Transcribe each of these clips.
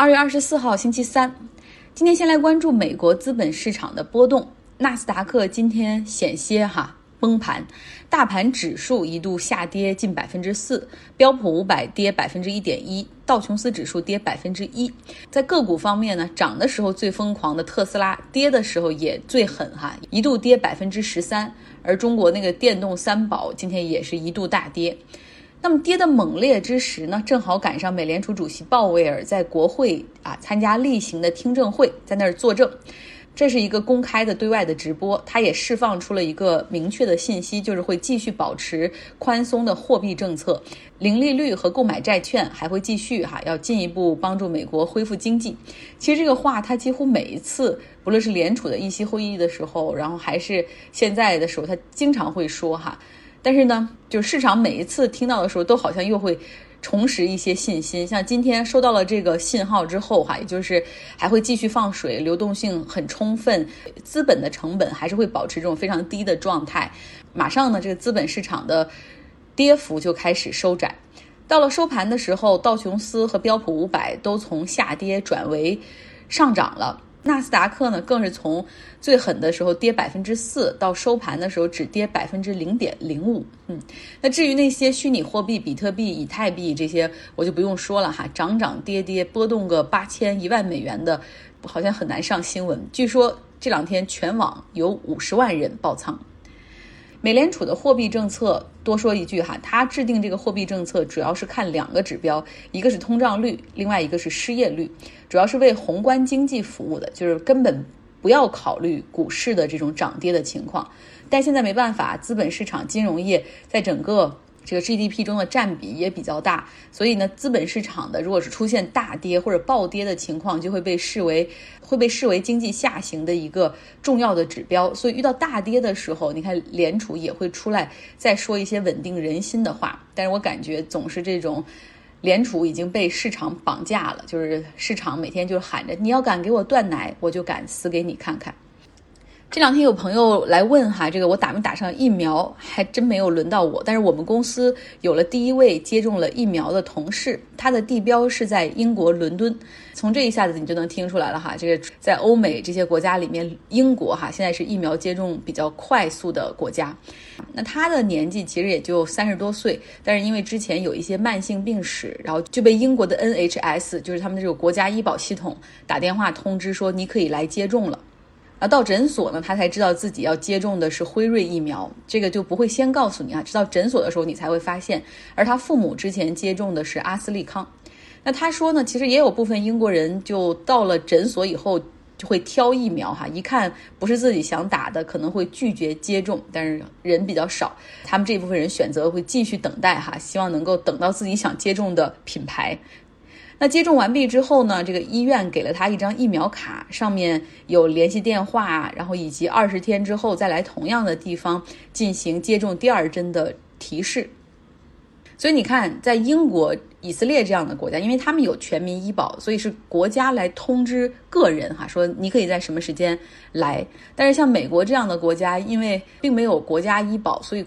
二月二十四号，星期三。今天先来关注美国资本市场的波动。纳斯达克今天险些哈崩盘，大盘指数一度下跌近百分之四，标普五百跌百分之一点一，道琼斯指数跌百分之一。在个股方面呢，涨的时候最疯狂的特斯拉，跌的时候也最狠哈，一度跌百分之十三。而中国那个电动三宝今天也是一度大跌。那么跌得猛烈之时呢，正好赶上美联储主席鲍威尔在国会啊参加例行的听证会，在那儿作证。这是一个公开的对外的直播，他也释放出了一个明确的信息，就是会继续保持宽松的货币政策，零利率和购买债券还会继续哈，要进一步帮助美国恢复经济。其实这个话他几乎每一次，不论是联储的议息会议的时候，然后还是现在的时候，他经常会说哈。但是呢，就市场每一次听到的时候，都好像又会。重拾一些信心，像今天收到了这个信号之后，哈，也就是还会继续放水，流动性很充分，资本的成本还是会保持这种非常低的状态。马上呢，这个资本市场的跌幅就开始收窄。到了收盘的时候，道琼斯和标普五百都从下跌转为上涨了。纳斯达克呢，更是从最狠的时候跌百分之四，到收盘的时候只跌百分之零点零五。嗯，那至于那些虚拟货币，比特币、以太币这些，我就不用说了哈，涨涨跌跌，波动个八千一万美元的，好像很难上新闻。据说这两天全网有五十万人爆仓。美联储的货币政策，多说一句哈，它制定这个货币政策主要是看两个指标，一个是通胀率，另外一个是失业率，主要是为宏观经济服务的，就是根本不要考虑股市的这种涨跌的情况。但现在没办法，资本市场、金融业在整个。这个 GDP 中的占比也比较大，所以呢，资本市场的如果是出现大跌或者暴跌的情况，就会被视为会被视为经济下行的一个重要的指标。所以遇到大跌的时候，你看联储也会出来再说一些稳定人心的话。但是我感觉总是这种联储已经被市场绑架了，就是市场每天就喊着你要敢给我断奶，我就敢死给你看看。这两天有朋友来问哈，这个我打没打上疫苗，还真没有轮到我。但是我们公司有了第一位接种了疫苗的同事，他的地标是在英国伦敦。从这一下子你就能听出来了哈，这个在欧美这些国家里面，英国哈现在是疫苗接种比较快速的国家。那他的年纪其实也就三十多岁，但是因为之前有一些慢性病史，然后就被英国的 NHS，就是他们这个国家医保系统打电话通知说你可以来接种了。啊，到诊所呢，他才知道自己要接种的是辉瑞疫苗，这个就不会先告诉你啊，直到诊所的时候你才会发现。而他父母之前接种的是阿斯利康，那他说呢，其实也有部分英国人就到了诊所以后就会挑疫苗哈，一看不是自己想打的，可能会拒绝接种，但是人比较少，他们这部分人选择会继续等待哈，希望能够等到自己想接种的品牌。那接种完毕之后呢？这个医院给了他一张疫苗卡，上面有联系电话，然后以及二十天之后再来同样的地方进行接种第二针的提示。所以你看，在英国、以色列这样的国家，因为他们有全民医保，所以是国家来通知个人哈，说你可以在什么时间来。但是像美国这样的国家，因为并没有国家医保，所以。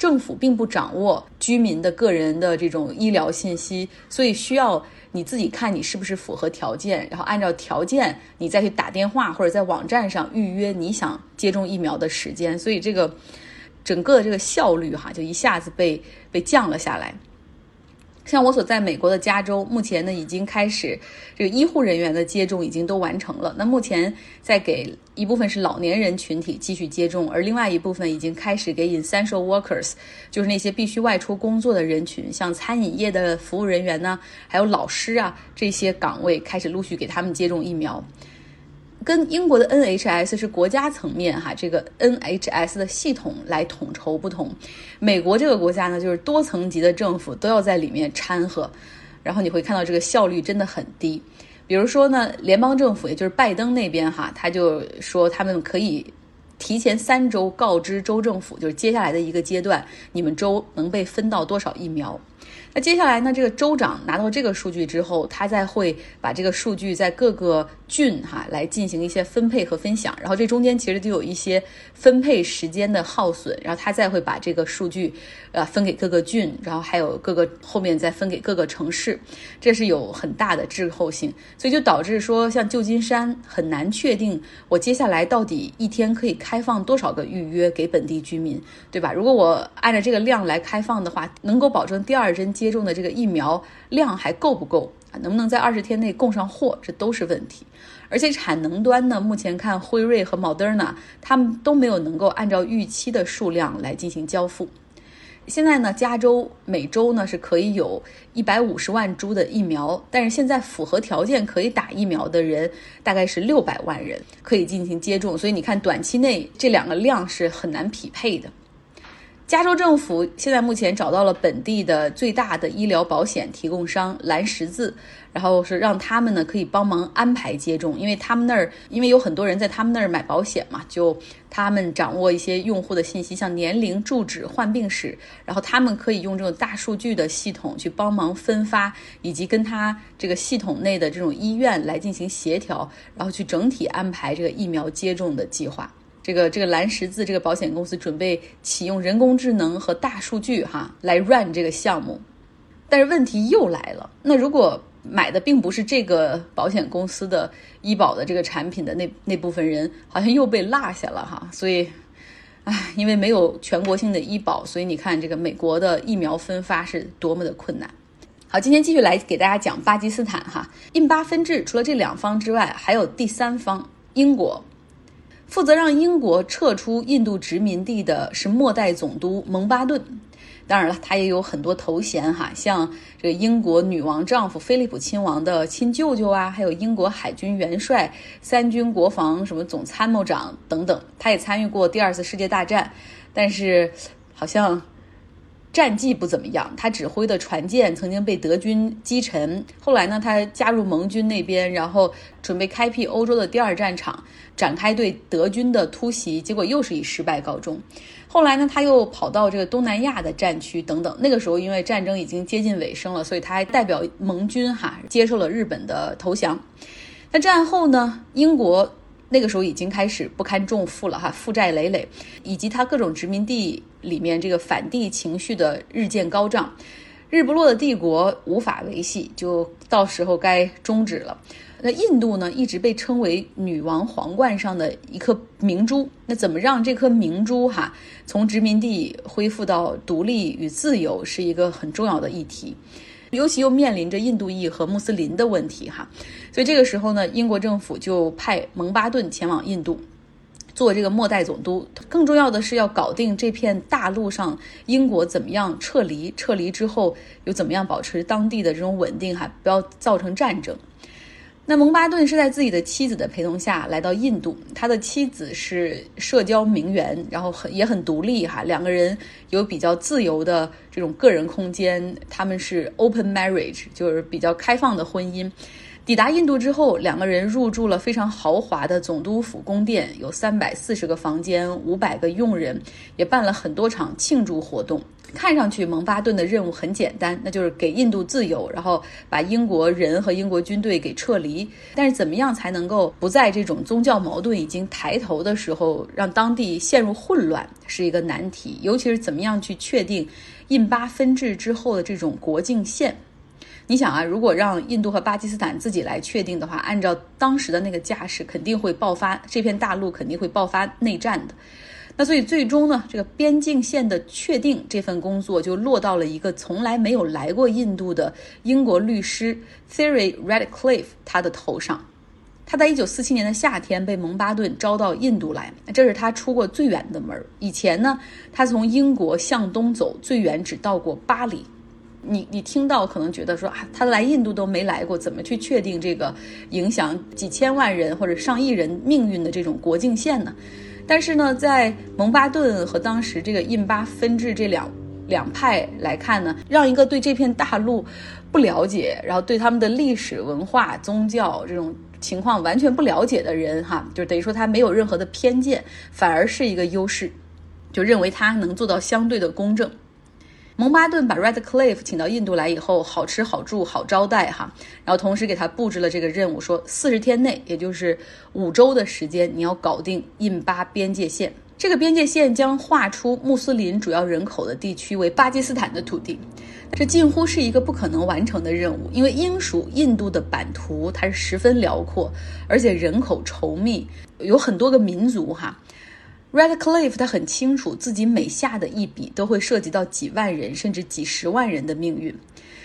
政府并不掌握居民的个人的这种医疗信息，所以需要你自己看你是不是符合条件，然后按照条件你再去打电话或者在网站上预约你想接种疫苗的时间，所以这个整个这个效率哈就一下子被被降了下来。像我所在美国的加州，目前呢已经开始这个医护人员的接种已经都完成了。那目前在给一部分是老年人群体继续接种，而另外一部分已经开始给 essential workers，就是那些必须外出工作的人群，像餐饮业的服务人员呢，还有老师啊这些岗位开始陆续给他们接种疫苗。跟英国的 NHS 是国家层面哈，这个 NHS 的系统来统筹不同。美国这个国家呢，就是多层级的政府都要在里面掺和，然后你会看到这个效率真的很低。比如说呢，联邦政府也就是拜登那边哈，他就说他们可以提前三周告知州政府，就是接下来的一个阶段，你们州能被分到多少疫苗。那接下来呢？这个州长拿到这个数据之后，他再会把这个数据在各个郡哈来进行一些分配和分享，然后这中间其实就有一些分配时间的耗损，然后他再会把这个数据呃分给各个郡，然后还有各个后面再分给各个城市，这是有很大的滞后性，所以就导致说像旧金山很难确定我接下来到底一天可以开放多少个预约给本地居民，对吧？如果我按照这个量来开放的话，能够保证第二针。接种的这个疫苗量还够不够啊？能不能在二十天内供上货？这都是问题。而且产能端呢，目前看辉瑞和 Moderna 他们都没有能够按照预期的数量来进行交付。现在呢，加州每周呢是可以有一百五十万株的疫苗，但是现在符合条件可以打疫苗的人大概是六百万人可以进行接种。所以你看，短期内这两个量是很难匹配的。加州政府现在目前找到了本地的最大的医疗保险提供商蓝十字，然后是让他们呢可以帮忙安排接种，因为他们那儿因为有很多人在他们那儿买保险嘛，就他们掌握一些用户的信息，像年龄、住址、患病史，然后他们可以用这种大数据的系统去帮忙分发，以及跟他这个系统内的这种医院来进行协调，然后去整体安排这个疫苗接种的计划。这个这个蓝十字这个保险公司准备启用人工智能和大数据哈来 run 这个项目，但是问题又来了。那如果买的并不是这个保险公司的医保的这个产品的那那部分人，好像又被落下了哈。所以，唉，因为没有全国性的医保，所以你看这个美国的疫苗分发是多么的困难。好，今天继续来给大家讲巴基斯坦哈印巴分治，除了这两方之外，还有第三方英国。负责让英国撤出印度殖民地的是末代总督蒙巴顿，当然了，他也有很多头衔哈，像这个英国女王丈夫菲利普亲王的亲舅舅啊，还有英国海军元帅、三军国防什么总参谋长等等。他也参与过第二次世界大战，但是好像。战绩不怎么样，他指挥的船舰曾经被德军击沉。后来呢，他加入盟军那边，然后准备开辟欧洲的第二战场，展开对德军的突袭，结果又是以失败告终。后来呢，他又跑到这个东南亚的战区等等。那个时候，因为战争已经接近尾声了，所以他还代表盟军哈接受了日本的投降。那战后呢，英国。那个时候已经开始不堪重负了哈，负债累累，以及他各种殖民地里面这个反帝情绪的日渐高涨，日不落的帝国无法维系，就到时候该终止了。那印度呢，一直被称为女王皇冠上的一颗明珠，那怎么让这颗明珠哈从殖民地恢复到独立与自由，是一个很重要的议题。尤其又面临着印度裔和穆斯林的问题哈，所以这个时候呢，英国政府就派蒙巴顿前往印度做这个末代总督。更重要的是要搞定这片大陆上英国怎么样撤离，撤离之后又怎么样保持当地的这种稳定哈，不要造成战争。那蒙巴顿是在自己的妻子的陪同下来到印度，他的妻子是社交名媛，然后很也很独立哈，两个人有比较自由的这种个人空间，他们是 open marriage，就是比较开放的婚姻。抵达印度之后，两个人入住了非常豪华的总督府宫殿，有三百四十个房间，五百个佣人，也办了很多场庆祝活动。看上去蒙巴顿的任务很简单，那就是给印度自由，然后把英国人和英国军队给撤离。但是怎么样才能够不在这种宗教矛盾已经抬头的时候，让当地陷入混乱，是一个难题。尤其是怎么样去确定印巴分治之后的这种国境线？你想啊，如果让印度和巴基斯坦自己来确定的话，按照当时的那个架势，肯定会爆发这片大陆肯定会爆发内战的。那所以最终呢，这个边境线的确定这份工作就落到了一个从来没有来过印度的英国律师 Theory Redcliffe 他的头上。他在一九四七年的夏天被蒙巴顿招到印度来，这是他出过最远的门。以前呢，他从英国向东走最远只到过巴黎。你你听到可能觉得说啊，他来印度都没来过，怎么去确定这个影响几千万人或者上亿人命运的这种国境线呢？但是呢，在蒙巴顿和当时这个印巴分治这两两派来看呢，让一个对这片大陆不了解，然后对他们的历史文化、宗教这种情况完全不了解的人，哈，就等于说他没有任何的偏见，反而是一个优势，就认为他能做到相对的公正。蒙巴顿把 Redcliffe 请到印度来以后，好吃好住好招待哈，然后同时给他布置了这个任务，说四十天内，也就是五周的时间，你要搞定印巴边界线。这个边界线将划出穆斯林主要人口的地区为巴基斯坦的土地，这近乎是一个不可能完成的任务，因为英属印度的版图它是十分辽阔，而且人口稠密，有很多个民族哈。Redcliffe 他很清楚自己每下的一笔都会涉及到几万人甚至几十万人的命运，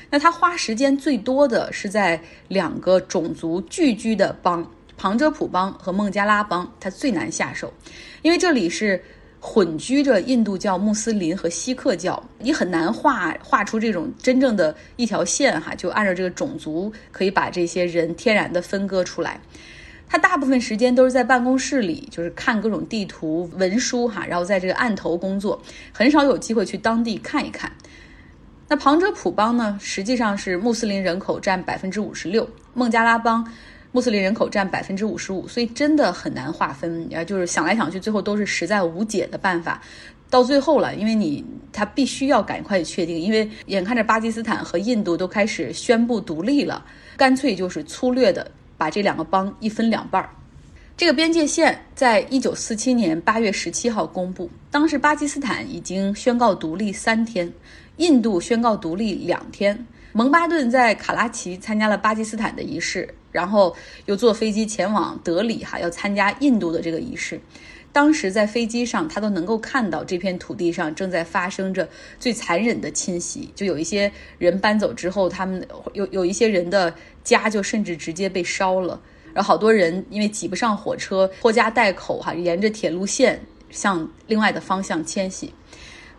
那他花时间最多的是在两个种族聚居的邦。旁遮普邦和孟加拉邦，它最难下手，因为这里是混居着印度教、穆斯林和锡克教，你很难画画出这种真正的一条线哈，就按照这个种族可以把这些人天然的分割出来。他大部分时间都是在办公室里，就是看各种地图文书哈，然后在这个案头工作，很少有机会去当地看一看。那旁遮普邦呢，实际上是穆斯林人口占百分之五十六，孟加拉邦。穆斯林人口占百分之五十五，所以真的很难划分。啊，就是想来想去，最后都是实在无解的办法。到最后了，因为你他必须要赶快确定，因为眼看着巴基斯坦和印度都开始宣布独立了，干脆就是粗略的把这两个邦一分两半儿。这个边界线在一九四七年八月十七号公布，当时巴基斯坦已经宣告独立三天，印度宣告独立两天。蒙巴顿在卡拉奇参加了巴基斯坦的仪式，然后又坐飞机前往德里，哈，要参加印度的这个仪式。当时在飞机上，他都能够看到这片土地上正在发生着最残忍的侵袭。就有一些人搬走之后，他们有有一些人的家就甚至直接被烧了，然后好多人因为挤不上火车，拖家带口，哈，沿着铁路线向另外的方向迁徙。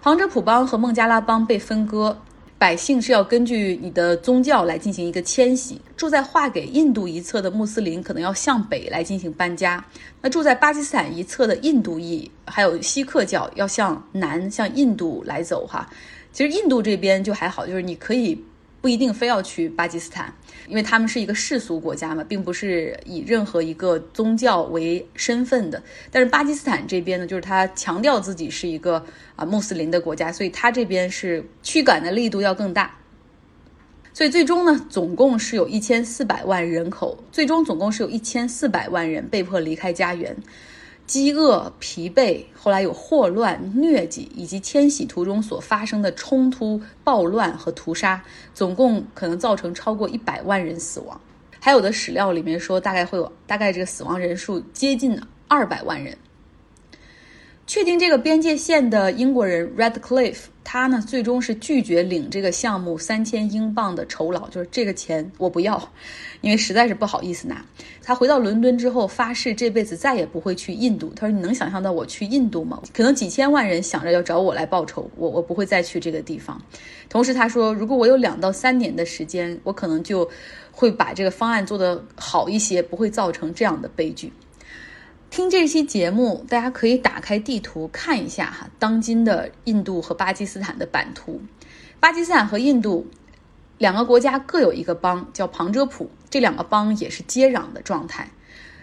旁遮普邦和孟加拉邦被分割。百姓是要根据你的宗教来进行一个迁徙，住在划给印度一侧的穆斯林可能要向北来进行搬家，那住在巴基斯坦一侧的印度裔还有锡克教要向南向印度来走哈。其实印度这边就还好，就是你可以。不一定非要去巴基斯坦，因为他们是一个世俗国家嘛，并不是以任何一个宗教为身份的。但是巴基斯坦这边呢，就是他强调自己是一个啊穆斯林的国家，所以他这边是驱赶的力度要更大。所以最终呢，总共是有一千四百万人口，最终总共是有一千四百万人被迫离开家园。饥饿、疲惫，后来有霍乱、疟疾，以及迁徙途中所发生的冲突、暴乱和屠杀，总共可能造成超过一百万人死亡。还有的史料里面说，大概会有大概这个死亡人数接近二百万人。确定这个边界线的英国人 Radcliffe，他呢最终是拒绝领这个项目三千英镑的酬劳，就是这个钱我不要，因为实在是不好意思拿。他回到伦敦之后，发誓这辈子再也不会去印度。他说：“你能想象到我去印度吗？可能几千万人想着要找我来报仇，我我不会再去这个地方。”同时他说：“如果我有两到三年的时间，我可能就会把这个方案做得好一些，不会造成这样的悲剧。”听这期节目，大家可以打开地图看一下哈，当今的印度和巴基斯坦的版图。巴基斯坦和印度两个国家各有一个邦，叫旁遮普，这两个邦也是接壤的状态。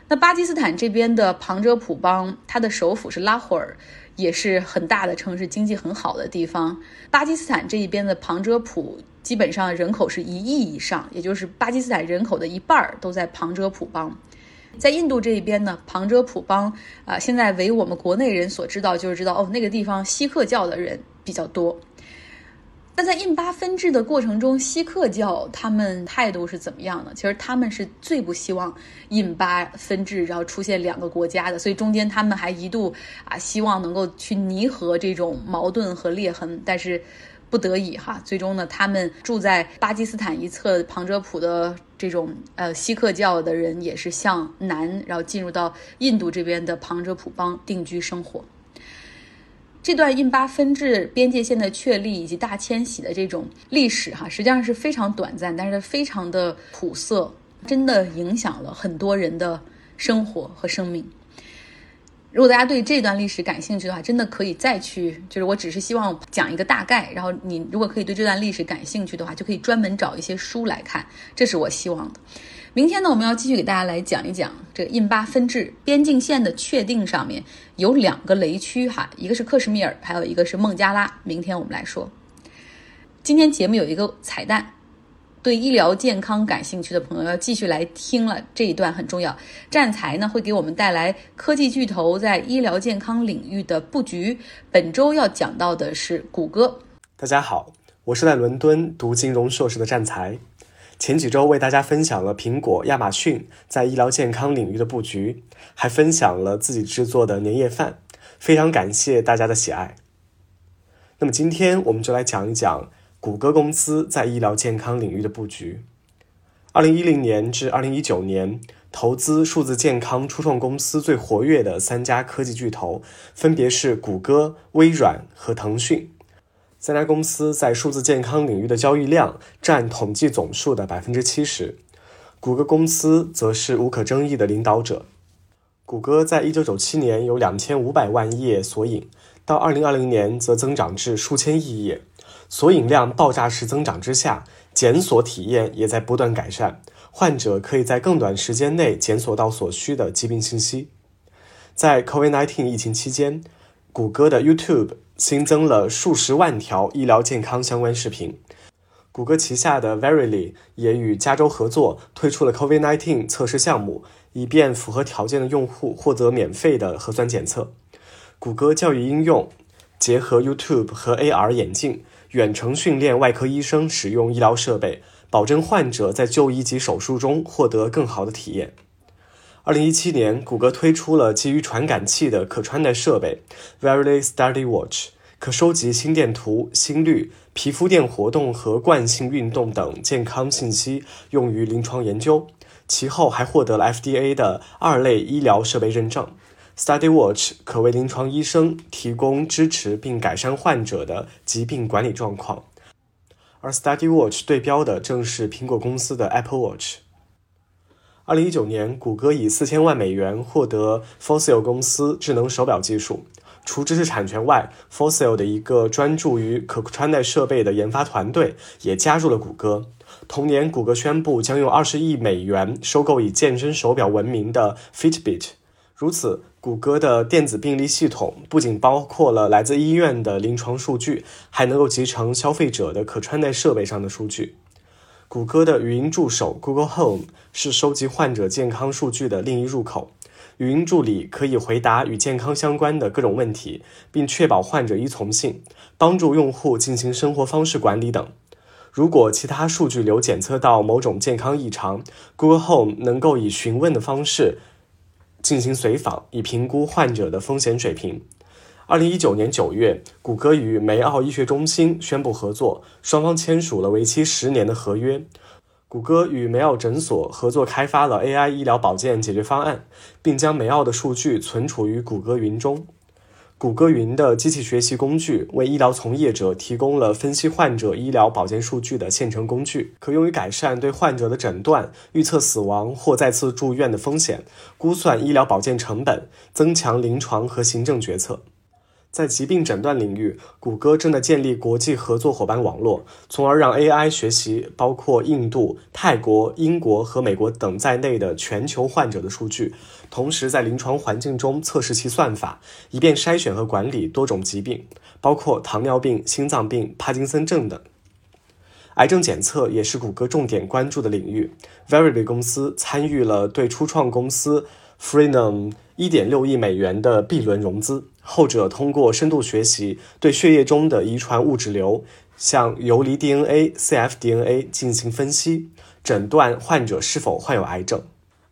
那巴基斯坦这边的旁遮普邦，它的首府是拉霍尔，也是很大的城市，经济很好的地方。巴基斯坦这一边的旁遮普，基本上人口是一亿以上，也就是巴基斯坦人口的一半都在旁遮普邦。在印度这一边呢，旁遮普邦啊，现在为我们国内人所知道，就是知道哦，那个地方锡克教的人比较多。但在印巴分治的过程中，锡克教他们态度是怎么样的？其实他们是最不希望印巴分治，然后出现两个国家的，所以中间他们还一度啊，希望能够去弥合这种矛盾和裂痕，但是。不得已哈，最终呢，他们住在巴基斯坦一侧旁遮普的这种呃锡克教的人，也是向南，然后进入到印度这边的旁遮普邦定居生活。这段印巴分治边界线的确立以及大迁徙的这种历史哈，实际上是非常短暂，但是非常的苦涩，真的影响了很多人的生活和生命。如果大家对这段历史感兴趣的话，真的可以再去，就是我只是希望讲一个大概，然后你如果可以对这段历史感兴趣的话，就可以专门找一些书来看，这是我希望的。明天呢，我们要继续给大家来讲一讲这个印巴分治边境线的确定上面有两个雷区哈，一个是克什米尔，还有一个是孟加拉。明天我们来说。今天节目有一个彩蛋，对医疗健康感兴趣的朋友要继续来听了，这一段很重要。战财呢会给我们带来科技巨头在医疗健康领域的布局。本周要讲到的是谷歌。大家好，我是在伦敦读金融硕士的战财。前几周为大家分享了苹果、亚马逊在医疗健康领域的布局，还分享了自己制作的年夜饭，非常感谢大家的喜爱。那么今天我们就来讲一讲。谷歌公司在医疗健康领域的布局。二零一零年至二零一九年，投资数字健康初创公司最活跃的三家科技巨头，分别是谷歌、微软和腾讯。三家公司在数字健康领域的交易量占统计总数的百分之七十，谷歌公司则是无可争议的领导者。谷歌在一九九七年有两千五百万页索引，到二零二零年则增长至数千亿页。索引量爆炸式增长之下，检索体验也在不断改善，患者可以在更短时间内检索到所需的疾病信息。在 COVID-19 疫情期间，谷歌的 YouTube 新增了数十万条医疗健康相关视频。谷歌旗下的 Verily 也与加州合作推出了 COVID-19 测试项目，以便符合条件的用户获得免费的核酸检测。谷歌教育应用结合 YouTube 和 AR 眼镜。远程训练外科医生使用医疗设备，保证患者在就医及手术中获得更好的体验。二零一七年，谷歌推出了基于传感器的可穿戴设备 Verily Study Watch，可收集心电图、心率、皮肤电活动和惯性运动等健康信息，用于临床研究。其后还获得了 FDA 的二类医疗设备认证。Study Watch 可为临床医生提供支持并改善患者的疾病管理状况，而 Study Watch 对标的正是苹果公司的 Apple Watch。二零一九年，谷歌以四千万美元获得 Fossil 公司智能手表技术。除知识产权外，Fossil 的一个专注于可穿戴设备的研发团队也加入了谷歌。同年，谷歌宣布将用二十亿美元收购以健身手表闻名的 Fitbit。如此，谷歌的电子病历系统不仅包括了来自医院的临床数据，还能够集成消费者的可穿戴设备上的数据。谷歌的语音助手 Google Home 是收集患者健康数据的另一入口。语音助理可以回答与健康相关的各种问题，并确保患者依从性，帮助用户进行生活方式管理等。如果其他数据流检测到某种健康异常，Google Home 能够以询问的方式。进行随访，以评估患者的风险水平。二零一九年九月，谷歌与梅奥医学中心宣布合作，双方签署了为期十年的合约。谷歌与梅奥诊所合作开发了 AI 医疗保健解决方案，并将梅奥的数据存储于谷歌云中。谷歌云的机器学习工具为医疗从业者提供了分析患者医疗保健数据的现成工具，可用于改善对患者的诊断、预测死亡或再次住院的风险、估算医疗保健成本、增强临床和行政决策。在疾病诊断领域，谷歌正在建立国际合作伙伴网络，从而让 AI 学习包括印度、泰国、英国和美国等在内的全球患者的数据，同时在临床环境中测试其算法，以便筛选和管理多种疾病，包括糖尿病、心脏病、帕金森症等。癌症检测也是谷歌重点关注的领域。Verily 公司参与了对初创公司 Freenome 1.6亿美元的 B 轮融资。后者通过深度学习对血液中的遗传物质流，像游离 DNA、cfDNA 进行分析，诊断患者是否患有癌症。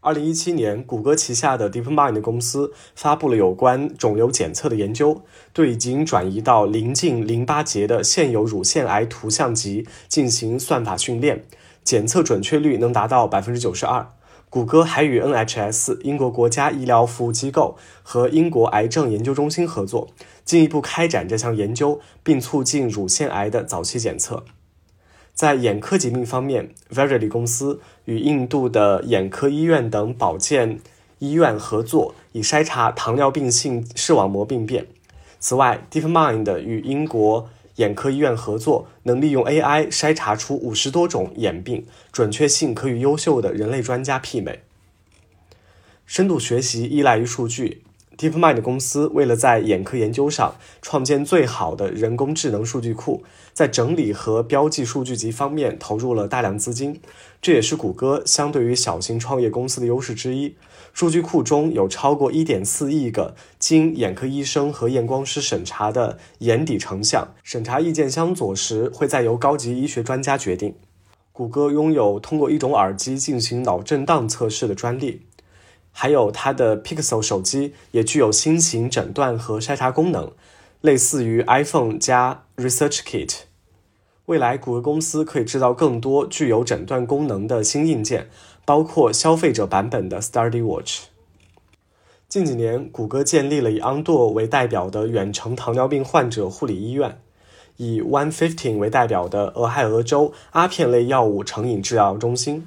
二零一七年，谷歌旗下的 DeepMind 公司发布了有关肿瘤检测的研究，对已经转移到临近淋巴结的现有乳腺癌图像集进行算法训练，检测准确率能达到百分之九十二。谷歌还与 NHS 英国国家医疗服务机构和英国癌症研究中心合作，进一步开展这项研究，并促进乳腺癌的早期检测。在眼科疾病方面，Verily 公司与印度的眼科医院等保健医院合作，以筛查糖尿病性视网膜病变。此外，DeepMind 与英国眼科医院合作，能利用 AI 筛查出五十多种眼病，准确性可与优秀的人类专家媲美。深度学习依赖于数据，DeepMind 公司为了在眼科研究上创建最好的人工智能数据库，在整理和标记数据集方面投入了大量资金。这也是谷歌相对于小型创业公司的优势之一。数据库中有超过1.4亿个经眼科医生和验光师审查的眼底成像，审查意见相左时会再由高级医学专家决定。谷歌拥有通过一种耳机进行脑震荡测试的专利。还有它的 Pixel 手机也具有新型诊断和筛查功能，类似于 iPhone 加 Research Kit。未来，谷歌公司可以制造更多具有诊断功能的新硬件，包括消费者版本的 Study Watch。近几年，谷歌建立了以 Ondo 为代表的远程糖尿病患者护理医院，以 One Fifteen 为代表的俄亥俄州阿片类药物成瘾治疗中心，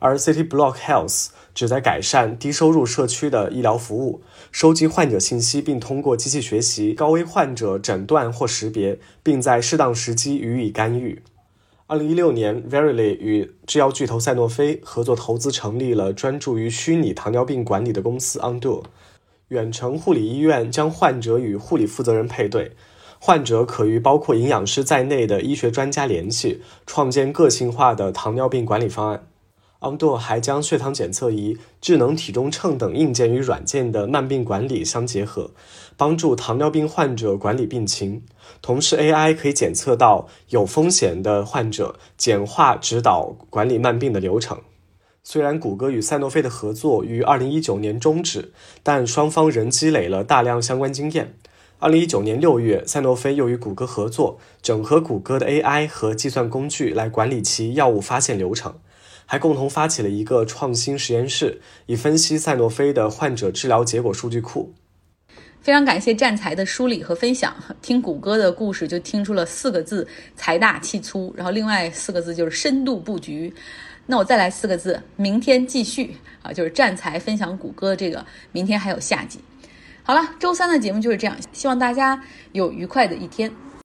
而 City Block Health。旨在改善低收入社区的医疗服务，收集患者信息，并通过机器学习高危患者诊断或识别，并在适当时机予以干预。二零一六年，Verily 与制药巨头赛诺菲合作投资成立了专注于虚拟糖尿病管理的公司 Undo。远程护理医院将患者与护理负责人配对，患者可与包括营养师在内的医学专家联系，创建个性化的糖尿病管理方案。Ondo 还将血糖检测仪、智能体重秤等硬件与软件的慢病管理相结合，帮助糖尿病患者管理病情。同时，AI 可以检测到有风险的患者，简化指导管理慢病的流程。虽然谷歌与赛诺菲的合作于2019年终止，但双方仍积累了大量相关经验。2019年6月，赛诺菲又与谷歌合作，整合谷歌的 AI 和计算工具来管理其药物发现流程。还共同发起了一个创新实验室，以分析赛诺菲的患者治疗结果数据库。非常感谢战才的梳理和分享。听谷歌的故事就听出了四个字：财大气粗。然后另外四个字就是深度布局。那我再来四个字：明天继续啊！就是战才分享谷歌这个，明天还有下集。好了，周三的节目就是这样，希望大家有愉快的一天。